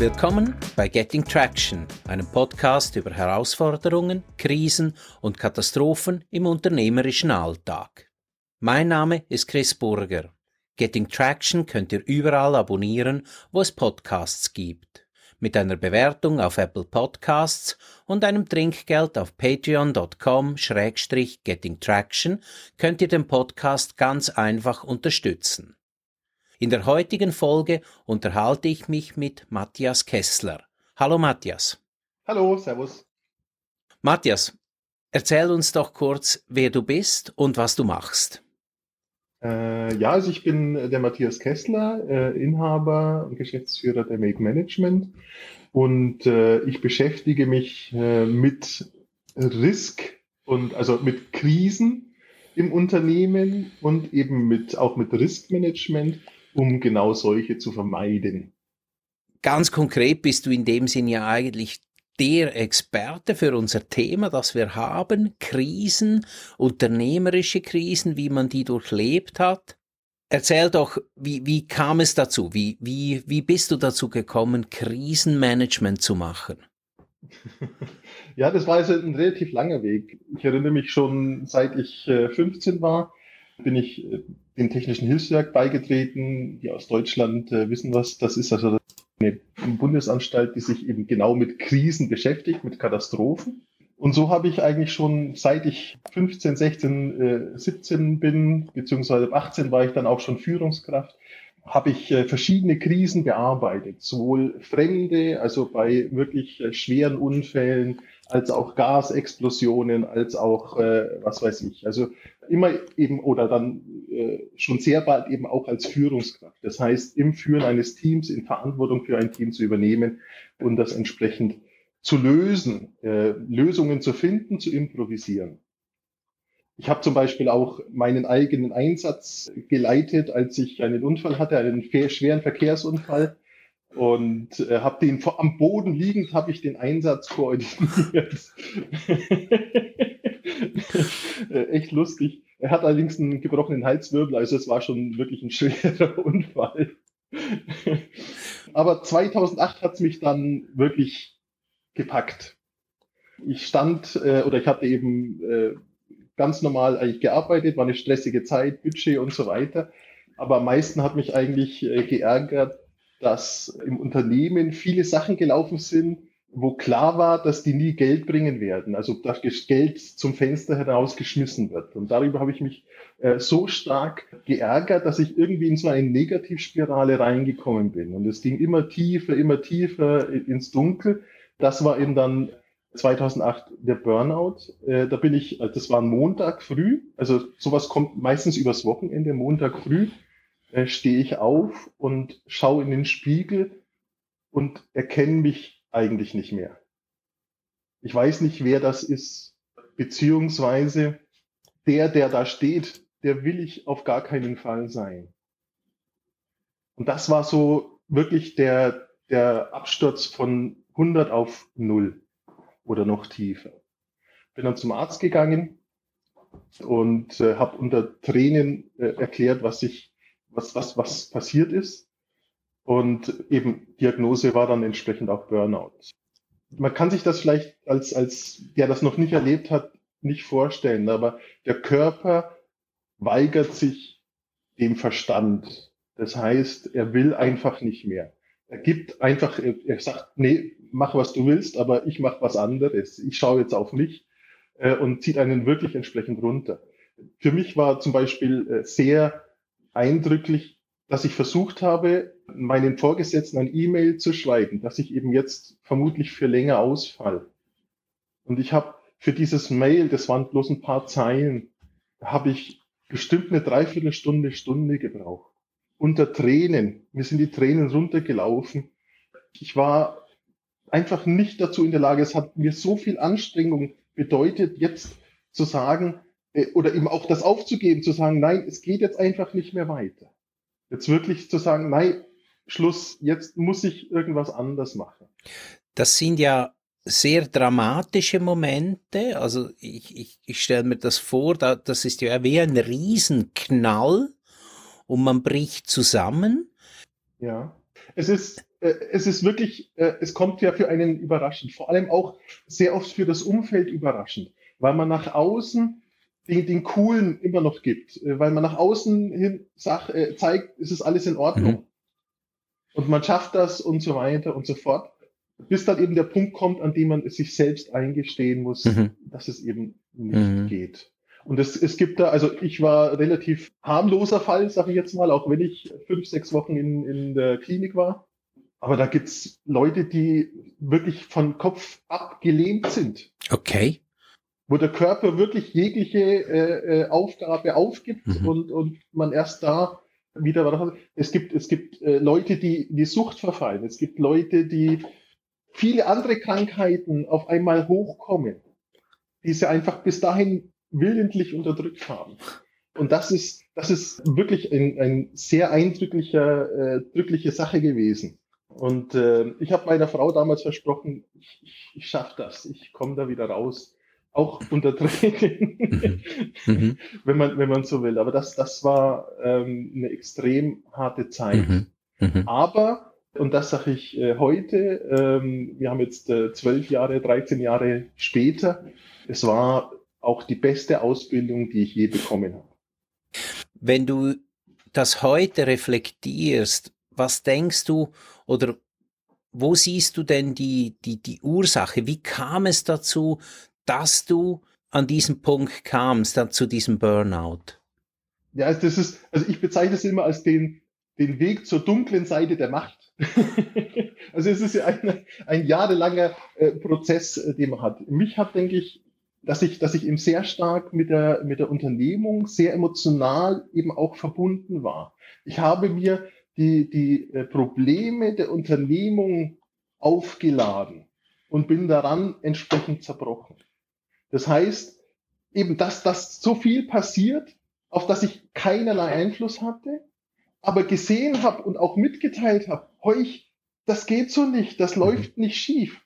Willkommen bei Getting Traction, einem Podcast über Herausforderungen, Krisen und Katastrophen im unternehmerischen Alltag. Mein Name ist Chris Burger. Getting Traction könnt ihr überall abonnieren, wo es Podcasts gibt. Mit einer Bewertung auf Apple Podcasts und einem Trinkgeld auf patreon.com-getting traction könnt ihr den Podcast ganz einfach unterstützen. In der heutigen Folge unterhalte ich mich mit Matthias Kessler. Hallo Matthias. Hallo, Servus. Matthias, erzähl uns doch kurz, wer du bist und was du machst. Äh, ja, also ich bin der Matthias Kessler, äh, Inhaber und Geschäftsführer der Make Management und äh, ich beschäftige mich äh, mit Risk und also mit Krisen im Unternehmen und eben mit auch mit Riskmanagement um genau solche zu vermeiden. Ganz konkret bist du in dem Sinn ja eigentlich der Experte für unser Thema, das wir haben, Krisen, unternehmerische Krisen, wie man die durchlebt hat. Erzähl doch, wie, wie kam es dazu? Wie, wie, wie bist du dazu gekommen, Krisenmanagement zu machen? Ja, das war also ein relativ langer Weg. Ich erinnere mich schon, seit ich 15 äh, war, bin ich äh, dem Technischen Hilfswerk beigetreten. Die aus Deutschland äh, wissen was. Das ist also eine Bundesanstalt, die sich eben genau mit Krisen beschäftigt, mit Katastrophen. Und so habe ich eigentlich schon, seit ich 15, 16, äh, 17 bin, beziehungsweise 18 war ich dann auch schon Führungskraft, habe ich äh, verschiedene Krisen bearbeitet, sowohl Fremde, also bei wirklich äh, schweren Unfällen, als auch Gasexplosionen, als auch, äh, was weiß ich. Also immer eben oder dann äh, schon sehr bald eben auch als Führungskraft. Das heißt, im Führen eines Teams, in Verantwortung für ein Team zu übernehmen und das entsprechend zu lösen, äh, Lösungen zu finden, zu improvisieren. Ich habe zum Beispiel auch meinen eigenen Einsatz geleitet, als ich einen Unfall hatte, einen schweren Verkehrsunfall und äh, habe den am Boden liegend habe ich den Einsatz koordiniert. äh, echt lustig. Er hat allerdings einen gebrochenen Halswirbel, also es war schon wirklich ein schwerer Unfall. Aber 2008 hat es mich dann wirklich gepackt. Ich stand äh, oder ich hatte eben äh, ganz normal eigentlich gearbeitet, war eine stressige Zeit, Budget und so weiter. Aber am meisten hat mich eigentlich äh, geärgert, dass im Unternehmen viele Sachen gelaufen sind, wo klar war, dass die nie Geld bringen werden, also dass Geld zum Fenster herausgeschmissen wird. Und darüber habe ich mich äh, so stark geärgert, dass ich irgendwie in so eine Negativspirale reingekommen bin. Und es ging immer tiefer, immer tiefer ins Dunkel. Das war eben dann 2008 der Burnout. Äh, da bin ich, das war ein Montag früh, also sowas kommt meistens übers Wochenende, Montag früh äh, stehe ich auf und schaue in den Spiegel und erkenne mich eigentlich nicht mehr. Ich weiß nicht, wer das ist, beziehungsweise der, der da steht, der will ich auf gar keinen Fall sein. Und das war so wirklich der, der Absturz von 100 auf 0 oder noch tiefer. Bin dann zum Arzt gegangen und äh, habe unter Tränen äh, erklärt, was ich was, was, was passiert ist. Und eben Diagnose war dann entsprechend auch Burnout. Man kann sich das vielleicht als, als der das noch nicht erlebt hat, nicht vorstellen, aber der Körper weigert sich dem Verstand. Das heißt, er will einfach nicht mehr. Er gibt einfach, er sagt, nee, mach was du willst, aber ich mach was anderes. Ich schaue jetzt auf mich äh, und zieht einen wirklich entsprechend runter. Für mich war zum Beispiel äh, sehr eindrücklich, dass ich versucht habe, meinen Vorgesetzten ein E-Mail zu schreiben, dass ich eben jetzt vermutlich für länger ausfall. Und ich habe für dieses Mail, das waren bloß ein paar Zeilen, habe ich bestimmt eine Dreiviertelstunde, Stunde gebraucht. Unter Tränen. Mir sind die Tränen runtergelaufen. Ich war einfach nicht dazu in der Lage. Es hat mir so viel Anstrengung bedeutet, jetzt zu sagen, oder eben auch das aufzugeben, zu sagen, nein, es geht jetzt einfach nicht mehr weiter. Jetzt wirklich zu sagen, nein, Schluss, jetzt muss ich irgendwas anders machen. Das sind ja sehr dramatische Momente. Also ich, ich, ich stelle mir das vor, da, das ist ja wie ein Riesenknall und man bricht zusammen. Ja, es ist äh, es ist wirklich, äh, es kommt ja für einen überraschend, vor allem auch sehr oft für das Umfeld überraschend, weil man nach außen den, den coolen immer noch gibt, äh, weil man nach außen hin sagt, äh, zeigt, es ist alles in Ordnung. Mhm. Und man schafft das und so weiter und so fort, bis dann eben der Punkt kommt, an dem man es sich selbst eingestehen muss, mhm. dass es eben nicht mhm. geht. Und es, es gibt da, also ich war relativ harmloser Fall, sage ich jetzt mal, auch wenn ich fünf, sechs Wochen in, in der Klinik war. Aber da gibt's Leute, die wirklich von Kopf ab gelähmt sind. Okay. Wo der Körper wirklich jegliche äh, äh, Aufgabe aufgibt mhm. und, und man erst da wieder was. Es gibt, es gibt äh, Leute, die in die Sucht verfallen. Es gibt Leute, die viele andere Krankheiten auf einmal hochkommen, die sie einfach bis dahin willentlich unterdrückt haben. Und das ist, das ist wirklich ein, ein sehr eindrücklicher, äh, drückliche Sache gewesen. Und äh, ich habe meiner Frau damals versprochen, ich, ich, ich schaffe das, ich komme da wieder raus. Auch unter Tränen, mhm. mhm. wenn, man, wenn man so will. Aber das, das war ähm, eine extrem harte Zeit. Mhm. Mhm. Aber, und das sage ich äh, heute, ähm, wir haben jetzt äh, zwölf Jahre, 13 Jahre später, es war auch die beste Ausbildung, die ich je bekommen habe. Wenn du das heute reflektierst, was denkst du oder wo siehst du denn die, die, die Ursache? Wie kam es dazu, dass du an diesen Punkt kamst, dann zu diesem Burnout? Ja, also das ist, also ich bezeichne es immer als den, den Weg zur dunklen Seite der Macht. also es ist ja ein, ein jahrelanger äh, Prozess, äh, den man hat. Mich hat, denke ich, dass ich, dass ich eben sehr stark mit der, mit der Unternehmung sehr emotional eben auch verbunden war. Ich habe mir die, die äh, Probleme der Unternehmung aufgeladen und bin daran entsprechend zerbrochen. Das heißt, eben, dass das so viel passiert, auf das ich keinerlei Einfluss hatte, aber gesehen habe und auch mitgeteilt habe, euch, das geht so nicht, das mhm. läuft nicht schief.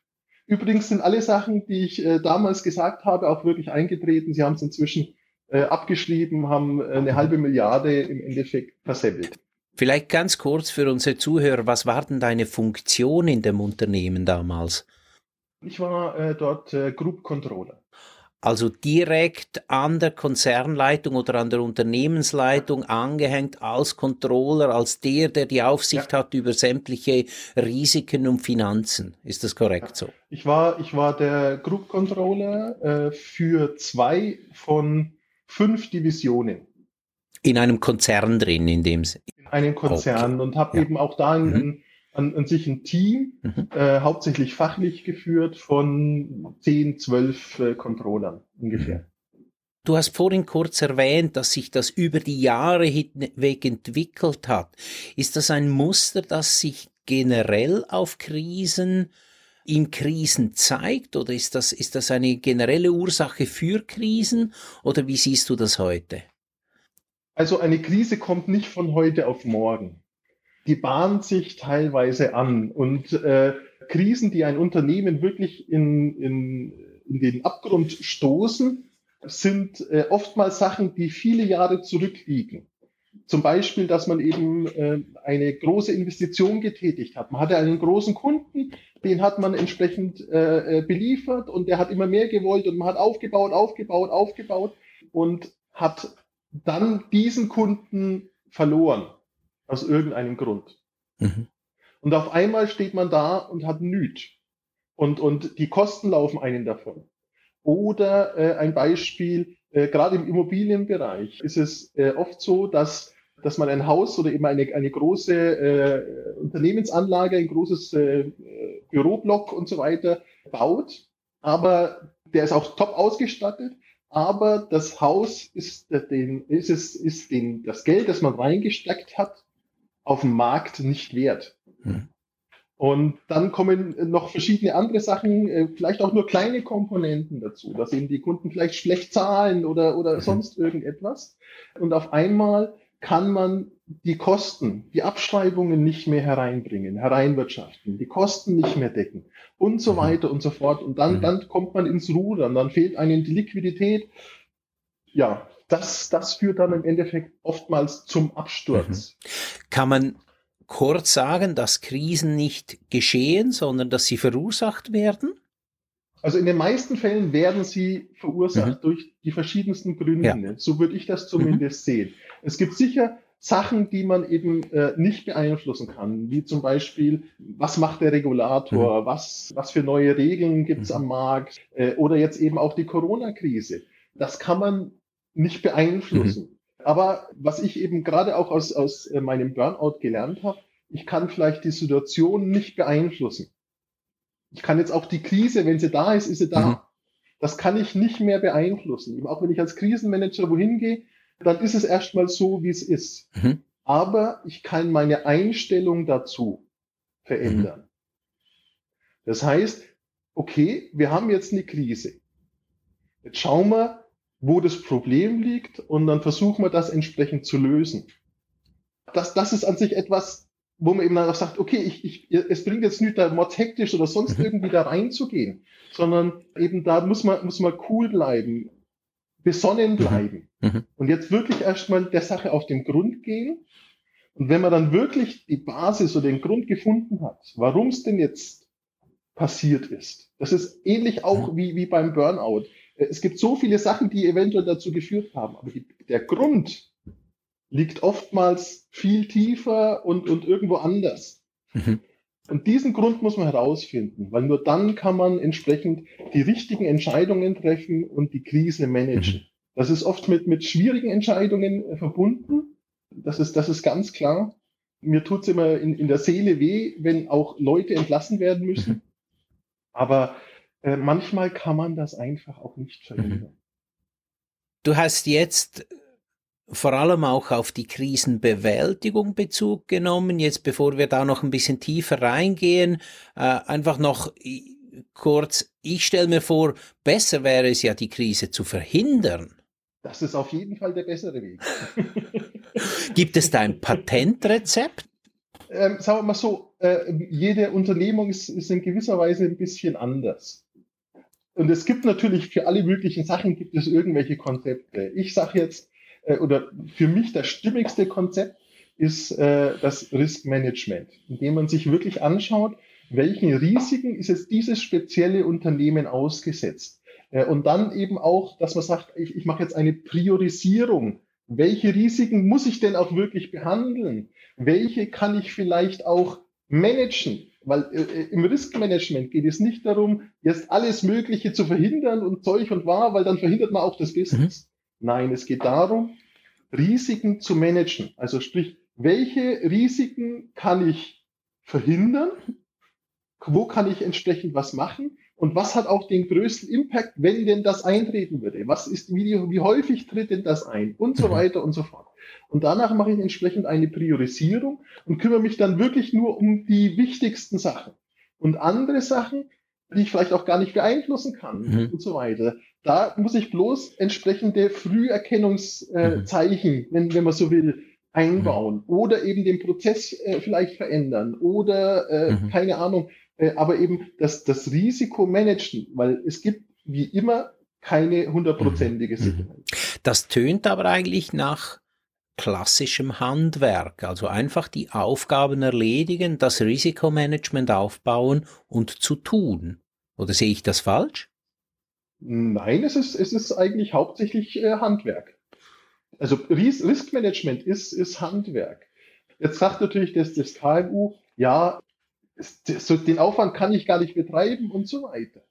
Übrigens sind alle Sachen, die ich äh, damals gesagt habe, auch wirklich eingetreten. Sie haben es inzwischen äh, abgeschrieben, haben äh, eine halbe Milliarde im Endeffekt versemmelt. Vielleicht ganz kurz für unsere Zuhörer, was war denn deine Funktion in dem Unternehmen damals? Ich war äh, dort äh, Group Controller also direkt an der Konzernleitung oder an der Unternehmensleitung angehängt als Controller, als der, der die Aufsicht ja. hat über sämtliche Risiken und Finanzen. Ist das korrekt so? Ich war, ich war der Group Controller äh, für zwei von fünf Divisionen. In einem Konzern drin, in dem In einem Konzern okay. und habe ja. eben auch da einen, mhm an, an sich ein Team, mhm. äh, hauptsächlich fachlich geführt von 10, 12 äh, Controllern ungefähr. Du hast vorhin kurz erwähnt, dass sich das über die Jahre hinweg entwickelt hat. Ist das ein Muster, das sich generell auf Krisen in Krisen zeigt oder ist das, ist das eine generelle Ursache für Krisen oder wie siehst du das heute? Also eine Krise kommt nicht von heute auf morgen die bahnt sich teilweise an. Und äh, Krisen, die ein Unternehmen wirklich in, in, in den Abgrund stoßen, sind äh, oftmals Sachen, die viele Jahre zurückliegen. Zum Beispiel, dass man eben äh, eine große Investition getätigt hat. Man hatte einen großen Kunden, den hat man entsprechend äh, äh beliefert und der hat immer mehr gewollt und man hat aufgebaut, aufgebaut, aufgebaut und hat dann diesen Kunden verloren. Aus irgendeinem Grund. Mhm. Und auf einmal steht man da und hat nüt. Und, und die Kosten laufen einen davon. Oder äh, ein Beispiel, äh, gerade im Immobilienbereich ist es äh, oft so, dass, dass man ein Haus oder eben eine, eine große äh, Unternehmensanlage, ein großes äh, Büroblock und so weiter baut. Aber der ist auch top ausgestattet. Aber das Haus ist, den, ist, es, ist den, das Geld, das man reingesteckt hat, auf dem Markt nicht wert. Hm. Und dann kommen noch verschiedene andere Sachen, äh, vielleicht auch nur kleine Komponenten dazu, dass eben die Kunden vielleicht schlecht zahlen oder, oder mhm. sonst irgendetwas. Und auf einmal kann man die Kosten, die Abschreibungen nicht mehr hereinbringen, hereinwirtschaften, die Kosten nicht mehr decken und so mhm. weiter und so fort. Und dann, mhm. dann kommt man ins Rudern, dann fehlt einem die Liquidität. Ja, das, das führt dann im Endeffekt oftmals zum Absturz. Mhm. Kann man kurz sagen, dass Krisen nicht geschehen, sondern dass sie verursacht werden? Also in den meisten Fällen werden sie verursacht mhm. durch die verschiedensten Gründe. Ja. So würde ich das zumindest mhm. sehen. Es gibt sicher Sachen, die man eben äh, nicht beeinflussen kann, wie zum Beispiel, was macht der Regulator, mhm. was, was für neue Regeln gibt es mhm. am Markt äh, oder jetzt eben auch die Corona-Krise. Das kann man nicht beeinflussen. Mhm. Aber was ich eben gerade auch aus, aus äh, meinem Burnout gelernt habe, ich kann vielleicht die Situation nicht beeinflussen. Ich kann jetzt auch die Krise, wenn sie da ist, ist sie da. Mhm. Das kann ich nicht mehr beeinflussen. Auch wenn ich als Krisenmanager wohin gehe, dann ist es erstmal so, wie es ist. Mhm. Aber ich kann meine Einstellung dazu verändern. Mhm. Das heißt, okay, wir haben jetzt eine Krise. Jetzt schauen wir, wo das Problem liegt und dann versuchen wir das entsprechend zu lösen. Das, das ist an sich etwas, wo man eben dann auch sagt, okay, ich, ich, es bringt jetzt nicht da hektisch oder sonst irgendwie da reinzugehen, sondern eben da muss man, muss man cool bleiben, besonnen mhm. bleiben mhm. und jetzt wirklich erstmal der Sache auf den Grund gehen. Und wenn man dann wirklich die Basis oder den Grund gefunden hat, warum es denn jetzt passiert ist, das ist ähnlich auch mhm. wie, wie beim Burnout. Es gibt so viele Sachen, die eventuell dazu geführt haben, aber die, der Grund liegt oftmals viel tiefer und, und irgendwo anders. Mhm. Und diesen Grund muss man herausfinden, weil nur dann kann man entsprechend die richtigen Entscheidungen treffen und die Krise managen. Mhm. Das ist oft mit, mit schwierigen Entscheidungen äh, verbunden. Das ist, das ist ganz klar. Mir tut's immer in, in der Seele weh, wenn auch Leute entlassen werden müssen. Mhm. Aber äh, manchmal kann man das einfach auch nicht verhindern. Du hast jetzt vor allem auch auf die Krisenbewältigung Bezug genommen. Jetzt, bevor wir da noch ein bisschen tiefer reingehen, äh, einfach noch kurz, ich stelle mir vor, besser wäre es ja, die Krise zu verhindern. Das ist auf jeden Fall der bessere Weg. Gibt es da ein Patentrezept? Ähm, sagen wir mal so, äh, jede Unternehmung ist, ist in gewisser Weise ein bisschen anders. Und es gibt natürlich für alle möglichen Sachen gibt es irgendwelche Konzepte. Ich sage jetzt, äh, oder für mich das stimmigste Konzept ist äh, das Risk Management, indem man sich wirklich anschaut, welchen Risiken ist jetzt dieses spezielle Unternehmen ausgesetzt. Äh, und dann eben auch, dass man sagt, ich, ich mache jetzt eine Priorisierung. Welche Risiken muss ich denn auch wirklich behandeln? Welche kann ich vielleicht auch managen? Weil äh, äh im Riskmanagement geht es nicht darum, jetzt alles Mögliche zu verhindern und Zeug und wahr, weil dann verhindert man auch das Business. Mhm. Nein, es geht darum, Risiken zu managen. Also sprich, welche Risiken kann ich verhindern? Wo kann ich entsprechend was machen? Und was hat auch den größten Impact, wenn denn das eintreten würde? Was ist, wie, wie häufig tritt denn das ein? Und so mhm. weiter und so fort. Und danach mache ich entsprechend eine Priorisierung und kümmere mich dann wirklich nur um die wichtigsten Sachen. Und andere Sachen, die ich vielleicht auch gar nicht beeinflussen kann mhm. und so weiter. Da muss ich bloß entsprechende Früherkennungszeichen, mhm. wenn, wenn man so will, einbauen mhm. oder eben den Prozess äh, vielleicht verändern oder äh, mhm. keine Ahnung, aber eben das, das Risiko managen, weil es gibt wie immer keine hundertprozentige mhm. Sicherheit. Das tönt aber eigentlich nach klassischem Handwerk, also einfach die Aufgaben erledigen, das Risikomanagement aufbauen und zu tun. Oder sehe ich das falsch? Nein, es ist, es ist eigentlich hauptsächlich äh, Handwerk. Also Ris Riskmanagement ist, ist Handwerk. Jetzt sagt natürlich das, das KMU, ja, so den Aufwand kann ich gar nicht betreiben und so weiter.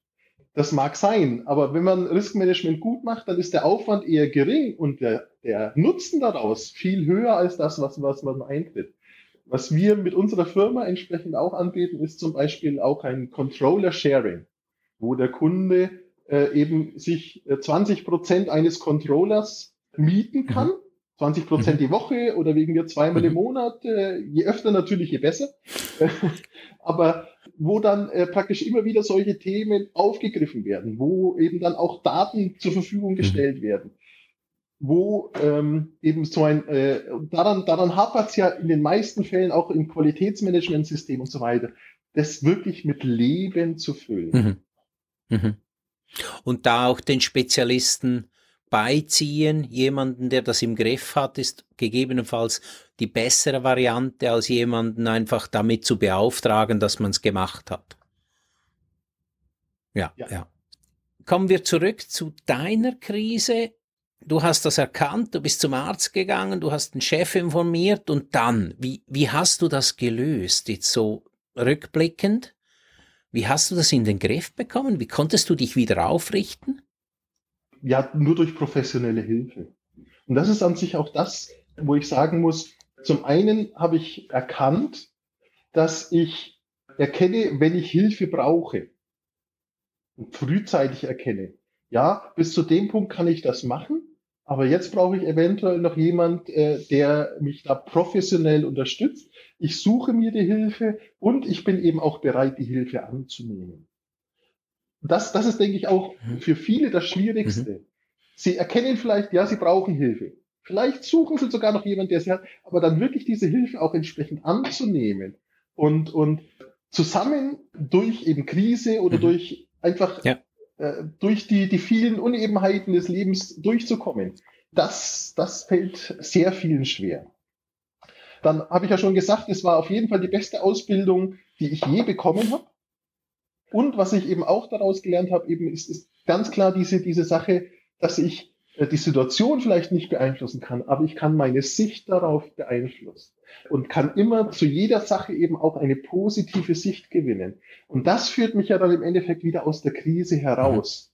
Das mag sein, aber wenn man Riskmanagement gut macht, dann ist der Aufwand eher gering und der, der Nutzen daraus viel höher als das, was, was man eintritt. Was wir mit unserer Firma entsprechend auch anbieten, ist zum Beispiel auch ein Controller Sharing, wo der Kunde äh, eben sich 20 äh, Prozent eines Controllers mieten kann. Mhm. 20 Prozent mhm. die Woche oder wegen mir zweimal mhm. im Monat. Äh, je öfter natürlich, je besser. Aber wo dann äh, praktisch immer wieder solche Themen aufgegriffen werden, wo eben dann auch Daten zur Verfügung mhm. gestellt werden, wo ähm, eben so ein, äh, daran, daran hapert es ja in den meisten Fällen auch im Qualitätsmanagementsystem und so weiter, das wirklich mit Leben zu füllen. Mhm. Mhm. Und da auch den Spezialisten beiziehen, jemanden, der das im Griff hat, ist gegebenenfalls die bessere Variante, als jemanden einfach damit zu beauftragen, dass man es gemacht hat. Ja, ja, ja. Kommen wir zurück zu deiner Krise. Du hast das erkannt, du bist zum Arzt gegangen, du hast den Chef informiert und dann, wie, wie hast du das gelöst? Jetzt so rückblickend, wie hast du das in den Griff bekommen? Wie konntest du dich wieder aufrichten? Ja, nur durch professionelle Hilfe. Und das ist an sich auch das, wo ich sagen muss, zum einen habe ich erkannt, dass ich erkenne, wenn ich Hilfe brauche und frühzeitig erkenne. Ja, bis zu dem Punkt kann ich das machen, aber jetzt brauche ich eventuell noch jemand, äh, der mich da professionell unterstützt. Ich suche mir die Hilfe und ich bin eben auch bereit, die Hilfe anzunehmen. Das, das ist, denke ich, auch mhm. für viele das Schwierigste. Mhm. Sie erkennen vielleicht, ja, sie brauchen Hilfe. Vielleicht suchen sie sogar noch jemanden, der sie hat, aber dann wirklich diese Hilfe auch entsprechend anzunehmen und, und zusammen durch eben Krise oder mhm. durch einfach ja. Äh, durch die, die vielen Unebenheiten des Lebens durchzukommen. Das, das fällt sehr vielen schwer. Dann habe ich ja schon gesagt, es war auf jeden Fall die beste Ausbildung, die ich je bekommen habe. Und was ich eben auch daraus gelernt habe, eben ist, ist ganz klar diese, diese Sache, dass ich äh, die Situation vielleicht nicht beeinflussen kann, aber ich kann meine Sicht darauf beeinflussen und kann immer zu jeder Sache eben auch eine positive Sicht gewinnen. Und das führt mich ja dann im Endeffekt wieder aus der Krise heraus.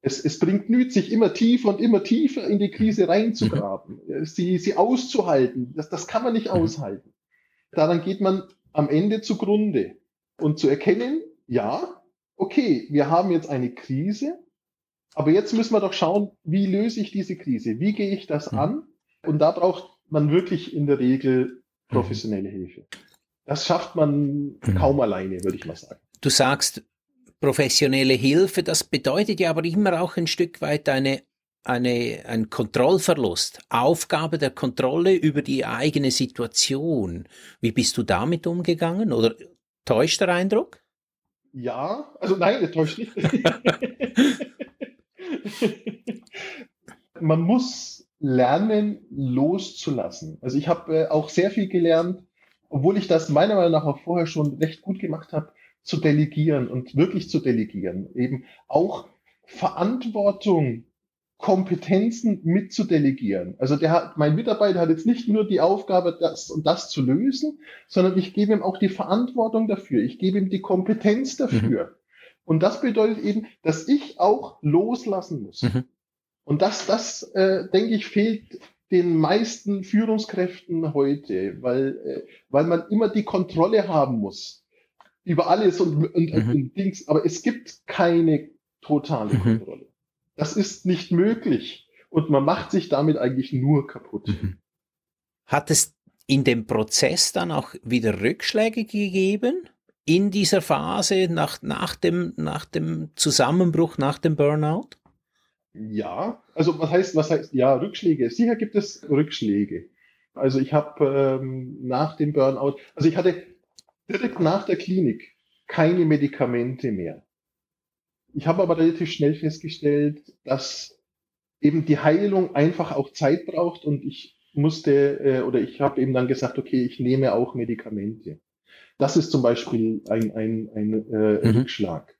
Es, es bringt nüt, sich immer tiefer und immer tiefer in die Krise reinzugraben, mhm. sie, sie auszuhalten. Das, das kann man nicht mhm. aushalten. Daran geht man am Ende zugrunde. Und zu erkennen, ja, okay, wir haben jetzt eine Krise, aber jetzt müssen wir doch schauen, wie löse ich diese Krise? Wie gehe ich das mhm. an? Und da braucht man wirklich in der Regel professionelle Hilfe. Das schafft man mhm. kaum alleine, würde ich mal sagen. Du sagst professionelle Hilfe, das bedeutet ja aber immer auch ein Stück weit eine, eine, ein Kontrollverlust, Aufgabe der Kontrolle über die eigene Situation. Wie bist du damit umgegangen oder täuscht der Eindruck? Ja, also nein, er täuscht nicht. Man muss lernen, loszulassen. Also ich habe äh, auch sehr viel gelernt, obwohl ich das meiner Meinung nach auch vorher schon recht gut gemacht habe, zu delegieren und wirklich zu delegieren. Eben auch Verantwortung, Kompetenzen mit zu delegieren. Also der hat, mein Mitarbeiter hat jetzt nicht nur die Aufgabe, das und das zu lösen, sondern ich gebe ihm auch die Verantwortung dafür. Ich gebe ihm die Kompetenz dafür. Mhm. Und das bedeutet eben, dass ich auch loslassen muss. Mhm. Und das, das äh, denke ich, fehlt den meisten Führungskräften heute, weil, äh, weil man immer die Kontrolle haben muss über alles und, und, mhm. und Dings. Aber es gibt keine totale mhm. Kontrolle. Das ist nicht möglich. Und man macht sich damit eigentlich nur kaputt. Mhm. Hat es in dem Prozess dann auch wieder Rückschläge gegeben? In dieser Phase nach, nach, dem, nach dem Zusammenbruch, nach dem Burnout? Ja, also was heißt, was heißt, ja, Rückschläge. Sicher gibt es Rückschläge. Also ich habe ähm, nach dem Burnout, also ich hatte direkt nach der Klinik keine Medikamente mehr. Ich habe aber relativ schnell festgestellt, dass eben die Heilung einfach auch Zeit braucht und ich musste äh, oder ich habe eben dann gesagt, okay, ich nehme auch Medikamente. Das ist zum Beispiel ein, ein, ein äh, mhm. Rückschlag,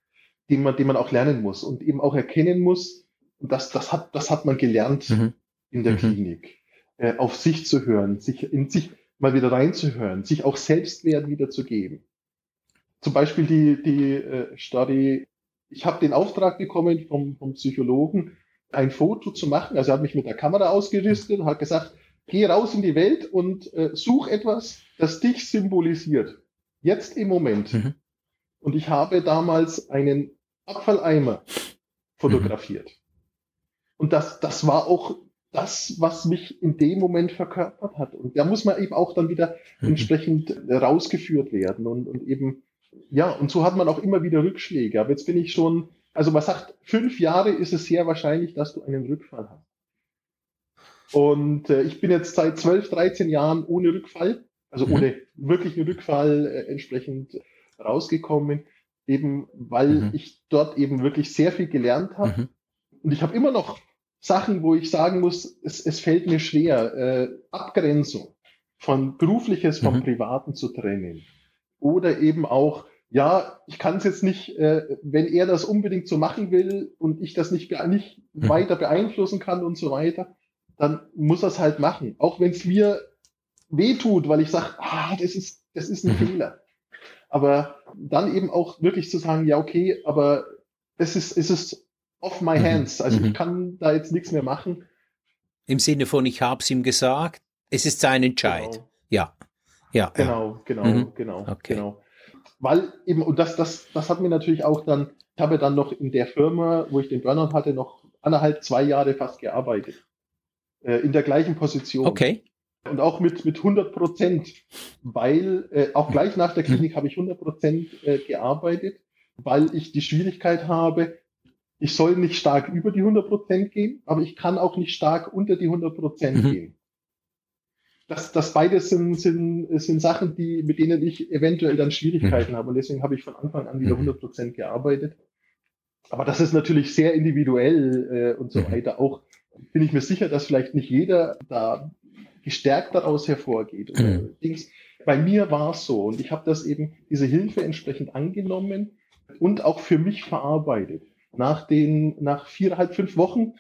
den man, den man auch lernen muss und eben auch erkennen muss, und das, das, hat, das hat man gelernt mhm. in der mhm. Klinik, äh, auf sich zu hören, sich in sich mal wieder reinzuhören, sich auch Selbstwert wieder zu geben. Zum Beispiel die, die äh, Study, ich habe den Auftrag bekommen vom, vom Psychologen, ein Foto zu machen. Also er hat mich mit der Kamera ausgerüstet und hat gesagt, geh raus in die Welt und äh, such etwas, das dich symbolisiert. Jetzt im Moment. Mhm. Und ich habe damals einen Abfalleimer fotografiert. Und das, das war auch das, was mich in dem Moment verkörpert hat. Und da muss man eben auch dann wieder mhm. entsprechend rausgeführt werden und, und eben, ja, und so hat man auch immer wieder Rückschläge. Aber jetzt bin ich schon, also man sagt, fünf Jahre ist es sehr wahrscheinlich, dass du einen Rückfall hast. Und äh, ich bin jetzt seit 12, 13 Jahren ohne Rückfall, also mhm. ohne wirklichen Rückfall äh, entsprechend rausgekommen, eben weil mhm. ich dort eben wirklich sehr viel gelernt habe. Mhm. Und ich habe immer noch Sachen, wo ich sagen muss, es, es fällt mir schwer, äh, Abgrenzung von berufliches vom mhm. Privaten zu trennen. Oder eben auch, ja, ich kann es jetzt nicht, äh, wenn er das unbedingt so machen will und ich das nicht, nicht mhm. weiter beeinflussen kann und so weiter, dann muss er es halt machen. Auch wenn es mir wehtut, weil ich sage, ah, das ist, das ist ein mhm. Fehler. Aber dann eben auch wirklich zu sagen, ja, okay, aber es ist, es ist off my mhm. hands. Also mhm. ich kann da jetzt nichts mehr machen. Im Sinne von, ich habe es ihm gesagt, es ist sein Entscheid. Genau. Ja. Ja. Genau, genau, mhm. genau, okay. genau. Weil eben, und das, das, das hat mir natürlich auch dann, ich habe dann noch in der Firma, wo ich den Burnout hatte, noch anderthalb, zwei Jahre fast gearbeitet. Äh, in der gleichen Position. Okay. Und auch mit, mit 100 Prozent, weil äh, auch gleich nach der Klinik habe ich 100 Prozent äh, gearbeitet, weil ich die Schwierigkeit habe, ich soll nicht stark über die 100 Prozent gehen, aber ich kann auch nicht stark unter die 100 Prozent mhm. gehen. Das, das beides sind, sind, sind Sachen, die, mit denen ich eventuell dann Schwierigkeiten mhm. habe. Und deswegen habe ich von Anfang an wieder 100 mhm. Prozent gearbeitet. Aber das ist natürlich sehr individuell äh, und so mhm. weiter. Auch bin ich mir sicher, dass vielleicht nicht jeder da gestärkt daraus hervorgeht. Mhm. Bei mir war es so und ich habe das eben, diese Hilfe entsprechend angenommen und auch für mich verarbeitet. Nach den, nach viereinhalb, fünf Wochen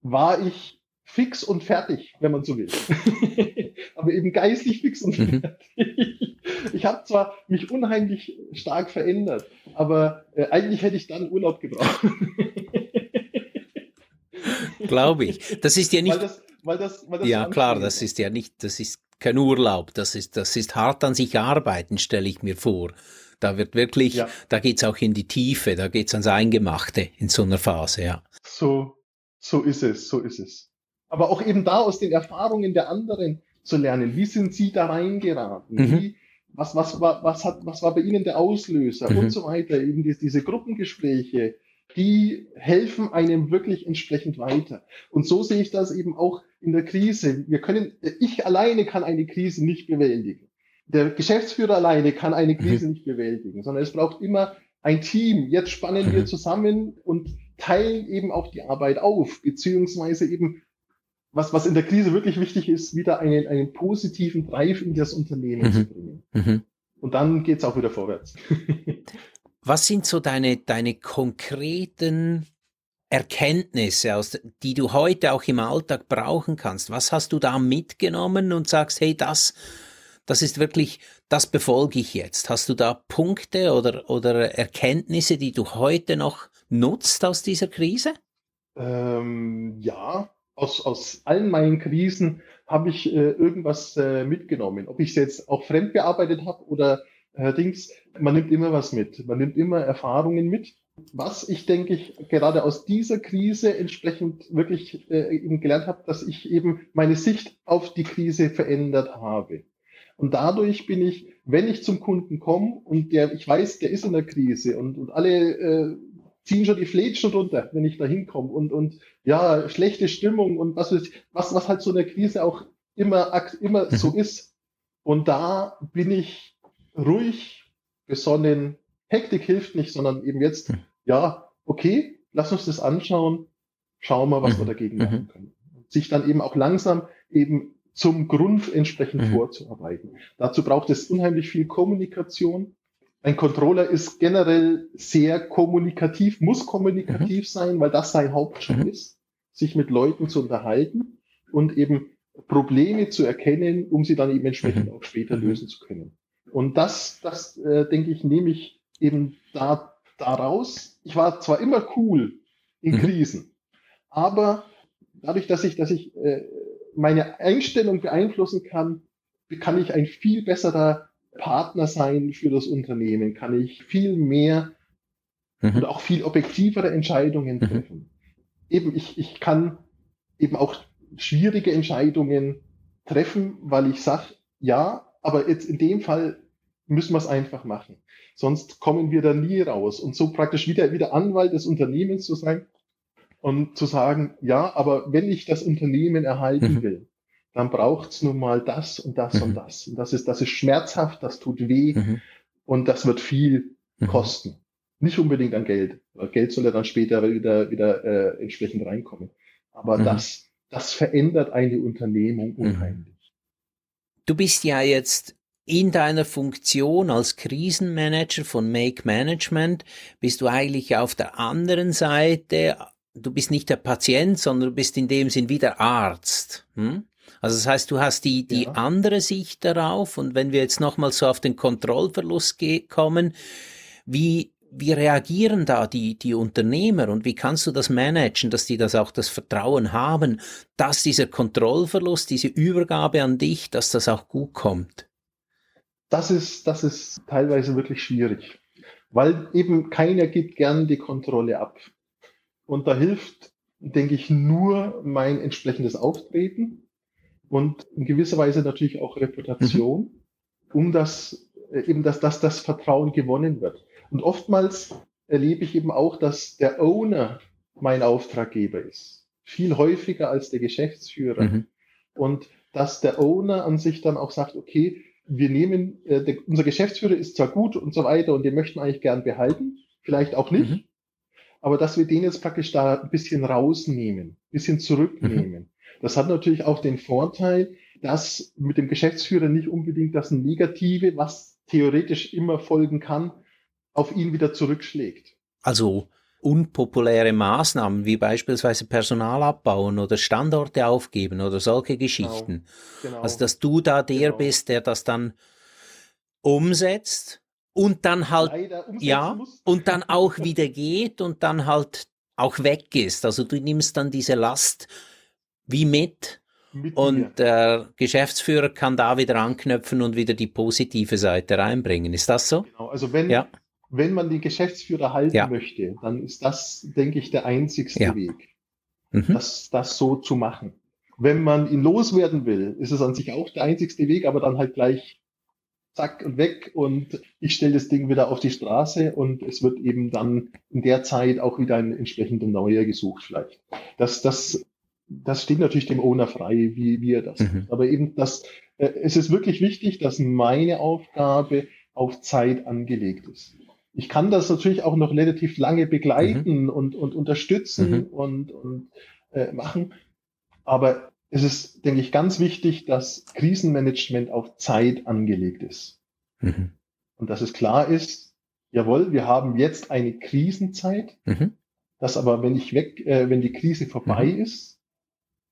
war ich fix und fertig, wenn man so will. Aber eben geistlich fix und mhm. fertig. Ich habe zwar mich unheimlich stark verändert, aber äh, eigentlich hätte ich dann Urlaub gebraucht. Glaube ich. Das ist ja nicht. Weil das, weil das, weil das ja, klar, das ist ja nicht, das ist kein Urlaub. Das ist, das ist hart an sich arbeiten, stelle ich mir vor. Da wird wirklich, ja. da geht's auch in die Tiefe, da geht's ans Eingemachte in so einer Phase, ja. So, so ist es, so ist es. Aber auch eben da aus den Erfahrungen der anderen zu lernen. Wie sind sie da reingeraten? Mhm. Wie, was, was, was, was, hat, was war bei ihnen der Auslöser mhm. und so weiter? Eben die, diese Gruppengespräche, die helfen einem wirklich entsprechend weiter. Und so sehe ich das eben auch in der Krise. Wir können, ich alleine kann eine Krise nicht bewältigen. Der Geschäftsführer alleine kann eine mhm. Krise mhm. nicht bewältigen, sondern es braucht immer ein Team. Jetzt spannen wir mhm. zusammen und teilen eben auch die Arbeit auf, beziehungsweise eben, was, was in der Krise wirklich wichtig ist, wieder einen, einen positiven Drive in das Unternehmen mhm. zu bringen. Mhm. Und dann geht's auch wieder vorwärts. Was sind so deine, deine konkreten Erkenntnisse, aus, die du heute auch im Alltag brauchen kannst? Was hast du da mitgenommen und sagst, hey, das, das ist wirklich, das befolge ich jetzt. Hast du da Punkte oder, oder Erkenntnisse, die du heute noch nutzt aus dieser Krise? Ähm, ja, aus, aus allen meinen Krisen habe ich äh, irgendwas äh, mitgenommen. Ob ich es jetzt auch fremd bearbeitet habe oder Allerdings, man nimmt immer was mit. Man nimmt immer Erfahrungen mit. Was ich denke ich gerade aus dieser Krise entsprechend wirklich äh, eben gelernt habe, dass ich eben meine Sicht auf die Krise verändert habe. Und dadurch bin ich, wenn ich zum Kunden komme und der, ich weiß, der ist in der Krise und, und alle äh, ziehen schon die Flätschen runter, wenn ich da hinkomme und, und ja, schlechte Stimmung und was, was, was halt so in der Krise auch immer, immer so mhm. ist. Und da bin ich ruhig, besonnen. Hektik hilft nicht, sondern eben jetzt, hm. ja, okay, lass uns das anschauen, schauen wir, was mhm. wir dagegen machen mhm. können. Sich dann eben auch langsam eben zum Grund entsprechend mhm. vorzuarbeiten. Dazu braucht es unheimlich viel Kommunikation. Ein Controller ist generell sehr kommunikativ, muss kommunikativ mhm. sein, weil das sein Hauptjob mhm. ist, sich mit Leuten zu unterhalten und eben Probleme zu erkennen, um sie dann eben entsprechend mhm. auch später lösen zu können. Und das, das äh, denke ich, nehme ich eben da daraus. Ich war zwar immer cool in mhm. Krisen, aber dadurch, dass ich, dass ich äh, meine Einstellung beeinflussen kann, kann ich ein viel besserer Partner sein für das Unternehmen, kann ich viel mehr mhm. und auch viel objektivere Entscheidungen mhm. treffen. Mhm. Eben, ich, ich kann eben auch schwierige Entscheidungen treffen, weil ich sage, ja, aber jetzt in dem Fall müssen wir es einfach machen. Sonst kommen wir da nie raus. Und so praktisch wieder, wieder Anwalt des Unternehmens zu sein und zu sagen, ja, aber wenn ich das Unternehmen erhalten mhm. will, dann braucht es nun mal das und das mhm. und das. Und das ist, das ist schmerzhaft, das tut weh mhm. und das wird viel mhm. kosten. Nicht unbedingt an Geld. Geld soll ja dann später wieder, wieder äh, entsprechend reinkommen. Aber mhm. das, das verändert eine Unternehmung mhm. unheimlich. Du bist ja jetzt in deiner Funktion als Krisenmanager von Make Management bist du eigentlich auf der anderen Seite, du bist nicht der Patient, sondern du bist in dem Sinn wie der Arzt. Hm? Also das heißt, du hast die, die ja. andere Sicht darauf und wenn wir jetzt nochmal so auf den Kontrollverlust kommen, wie, wie reagieren da die, die Unternehmer und wie kannst du das managen, dass die das auch das Vertrauen haben, dass dieser Kontrollverlust, diese Übergabe an dich, dass das auch gut kommt? Das ist, das ist teilweise wirklich schwierig, weil eben keiner gibt gern die Kontrolle ab. Und da hilft, denke ich, nur mein entsprechendes Auftreten und in gewisser Weise natürlich auch Reputation, mhm. um das äh, eben, dass, dass das Vertrauen gewonnen wird. Und oftmals erlebe ich eben auch, dass der Owner mein Auftraggeber ist. Viel häufiger als der Geschäftsführer. Mhm. Und dass der Owner an sich dann auch sagt, okay, wir nehmen, äh, der, unser Geschäftsführer ist zwar gut und so weiter und den möchten eigentlich gern behalten, vielleicht auch nicht, mhm. aber dass wir den jetzt praktisch da ein bisschen rausnehmen, ein bisschen zurücknehmen. Mhm. Das hat natürlich auch den Vorteil, dass mit dem Geschäftsführer nicht unbedingt das Negative, was theoretisch immer folgen kann, auf ihn wieder zurückschlägt. Also unpopuläre Maßnahmen wie beispielsweise Personal abbauen oder Standorte aufgeben oder solche Geschichten. Genau, genau, also dass du da der genau. bist, der das dann umsetzt und dann halt ja muss. und dann auch wieder geht und dann halt auch weg ist. Also du nimmst dann diese Last wie mit. mit und der Geschäftsführer kann da wieder anknöpfen und wieder die positive Seite reinbringen. Ist das so? Genau. Also wenn, ja. wenn man den Geschäftsführer halten ja. möchte, dann ist das, denke ich, der einzigste ja. Weg, mhm. das, das so zu machen. Wenn man ihn loswerden will, ist es an sich auch der einzigste Weg, aber dann halt gleich zack und weg und ich stelle das Ding wieder auf die Straße und es wird eben dann in der Zeit auch wieder ein entsprechender Neuer gesucht vielleicht. Das, das das steht natürlich dem Owner frei, wie, wie er das mhm. macht. Aber eben das, äh, es ist wirklich wichtig, dass meine Aufgabe auf Zeit angelegt ist. Ich kann das natürlich auch noch relativ lange begleiten mhm. und, und unterstützen mhm. und, und äh, machen. Aber es ist, denke ich, ganz wichtig, dass Krisenmanagement auf Zeit angelegt ist. Mhm. Und dass es klar ist, jawohl, wir haben jetzt eine Krisenzeit, mhm. dass aber, wenn ich weg, äh, wenn die Krise vorbei mhm. ist,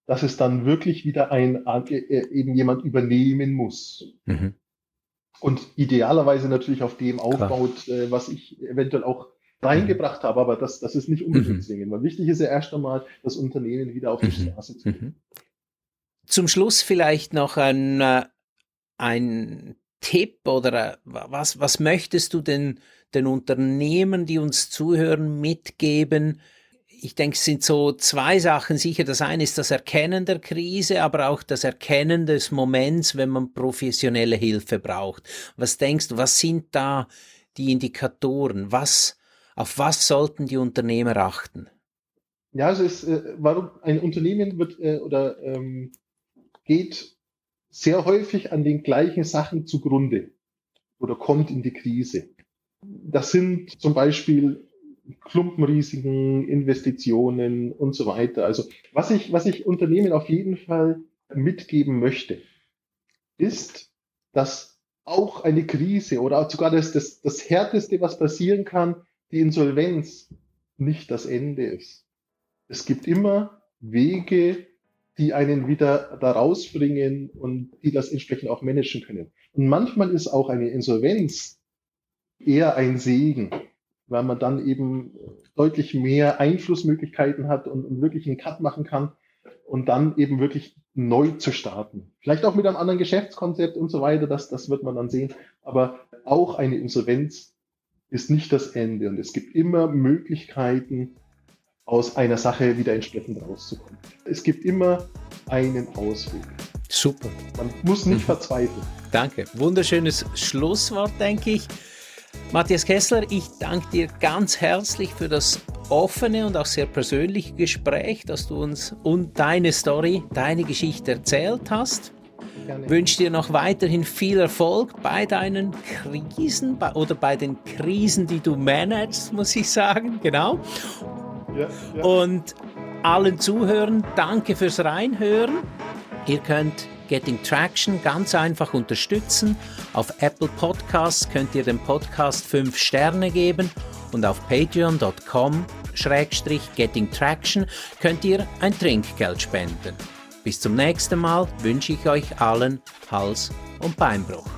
dass es dann wirklich wieder ein äh, äh, eben jemand übernehmen muss. Mhm. Und idealerweise natürlich auf dem aufbaut, äh, was ich eventuell auch reingebracht habe, aber das, das ist nicht unbedingt mhm. zwingend. Weil wichtig ist ja erst einmal, das Unternehmen wieder auf die mhm. Straße zu bringen. Mhm. Zum Schluss vielleicht noch ein, äh, ein Tipp oder was, was möchtest du denn den Unternehmen, die uns zuhören, mitgeben, ich denke, es sind so zwei Sachen sicher. Das eine ist das Erkennen der Krise, aber auch das Erkennen des Moments, wenn man professionelle Hilfe braucht. Was denkst du, was sind da die Indikatoren? Was, auf was sollten die Unternehmer achten? Ja, also ist, äh, warum ein Unternehmen wird äh, oder ähm, geht sehr häufig an den gleichen Sachen zugrunde oder kommt in die Krise. Das sind zum Beispiel Klumpenrisiken, Investitionen und so weiter. Also was ich, was ich Unternehmen auf jeden Fall mitgeben möchte, ist, dass auch eine Krise oder sogar das, das, das Härteste, was passieren kann, die Insolvenz, nicht das Ende ist. Es gibt immer Wege, die einen wieder da rausbringen und die das entsprechend auch managen können. Und manchmal ist auch eine Insolvenz eher ein Segen weil man dann eben deutlich mehr Einflussmöglichkeiten hat und, und wirklich einen Cut machen kann und dann eben wirklich neu zu starten. Vielleicht auch mit einem anderen Geschäftskonzept und so weiter, das, das wird man dann sehen. Aber auch eine Insolvenz ist nicht das Ende und es gibt immer Möglichkeiten, aus einer Sache wieder entsprechend rauszukommen. Es gibt immer einen Ausweg. Super. Man muss nicht mhm. verzweifeln. Danke. Wunderschönes Schlusswort, denke ich. Matthias Kessler, ich danke dir ganz herzlich für das offene und auch sehr persönliche Gespräch, das du uns und deine Story, deine Geschichte erzählt hast. Gerne. Wünsche dir noch weiterhin viel Erfolg bei deinen Krisen oder bei den Krisen, die du managst, muss ich sagen, genau. Ja, ja. Und allen Zuhören. Danke fürs Reinhören. Ihr könnt Getting Traction ganz einfach unterstützen. Auf Apple Podcasts könnt ihr dem Podcast 5 Sterne geben und auf patreon.com Schrägstrich Getting Traction könnt ihr ein Trinkgeld spenden. Bis zum nächsten Mal wünsche ich euch allen Hals- und Beinbruch.